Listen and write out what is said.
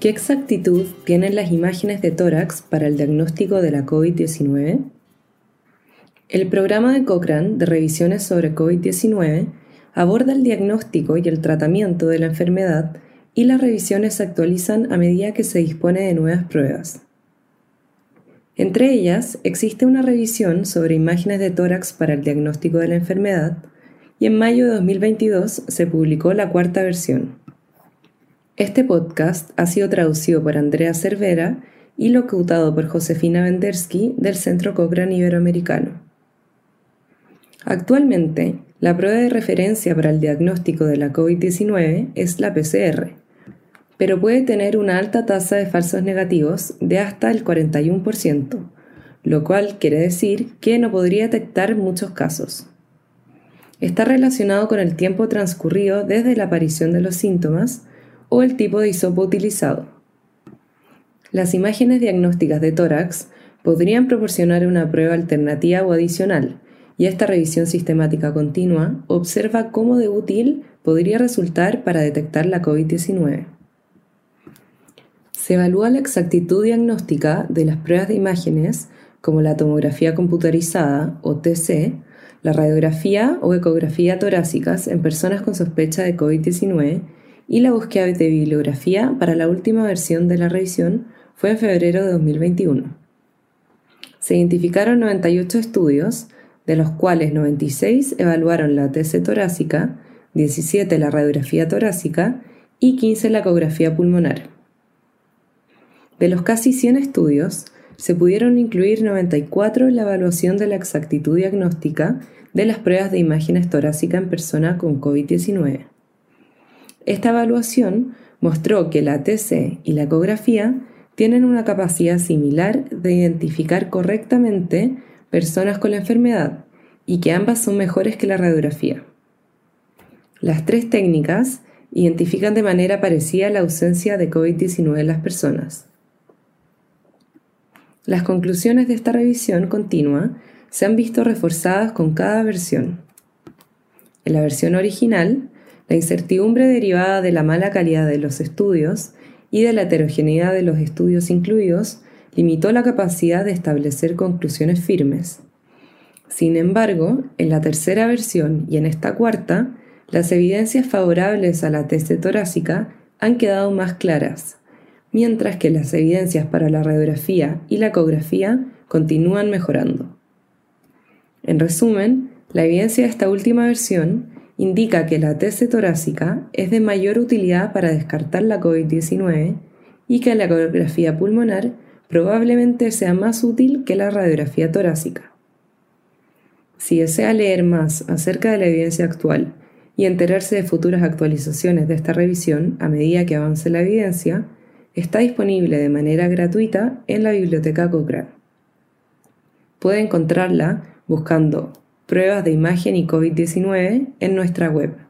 ¿Qué exactitud tienen las imágenes de tórax para el diagnóstico de la COVID-19? El programa de Cochrane de revisiones sobre COVID-19 aborda el diagnóstico y el tratamiento de la enfermedad y las revisiones se actualizan a medida que se dispone de nuevas pruebas. Entre ellas existe una revisión sobre imágenes de tórax para el diagnóstico de la enfermedad y en mayo de 2022 se publicó la cuarta versión. Este podcast ha sido traducido por Andrea Cervera y locutado por Josefina Vendersky del Centro Cochrane Iberoamericano. Actualmente, la prueba de referencia para el diagnóstico de la COVID-19 es la PCR, pero puede tener una alta tasa de falsos negativos de hasta el 41%, lo cual quiere decir que no podría detectar muchos casos. Está relacionado con el tiempo transcurrido desde la aparición de los síntomas o el tipo de hisopo utilizado. Las imágenes diagnósticas de tórax podrían proporcionar una prueba alternativa o adicional, y esta revisión sistemática continua observa cómo de útil podría resultar para detectar la COVID-19. Se evalúa la exactitud diagnóstica de las pruebas de imágenes como la tomografía computarizada o TC, la radiografía o ecografía torácicas en personas con sospecha de COVID-19 y la búsqueda de bibliografía para la última versión de la revisión fue en febrero de 2021. Se identificaron 98 estudios, de los cuales 96 evaluaron la TC torácica, 17 la radiografía torácica y 15 la ecografía pulmonar. De los casi 100 estudios, se pudieron incluir 94 en la evaluación de la exactitud diagnóstica de las pruebas de imágenes torácica en persona con COVID-19. Esta evaluación mostró que la TC y la ecografía tienen una capacidad similar de identificar correctamente personas con la enfermedad y que ambas son mejores que la radiografía. Las tres técnicas identifican de manera parecida la ausencia de COVID-19 en las personas. Las conclusiones de esta revisión continua se han visto reforzadas con cada versión. En la versión original, la incertidumbre derivada de la mala calidad de los estudios y de la heterogeneidad de los estudios incluidos limitó la capacidad de establecer conclusiones firmes. Sin embargo, en la tercera versión y en esta cuarta, las evidencias favorables a la test torácica han quedado más claras, mientras que las evidencias para la radiografía y la ecografía continúan mejorando. En resumen, la evidencia de esta última versión indica que la TC torácica es de mayor utilidad para descartar la COVID-19 y que la ecografía pulmonar probablemente sea más útil que la radiografía torácica. Si desea leer más acerca de la evidencia actual y enterarse de futuras actualizaciones de esta revisión a medida que avance la evidencia, está disponible de manera gratuita en la biblioteca Cochrane. Puede encontrarla buscando pruebas de imagen y COVID-19 en nuestra web.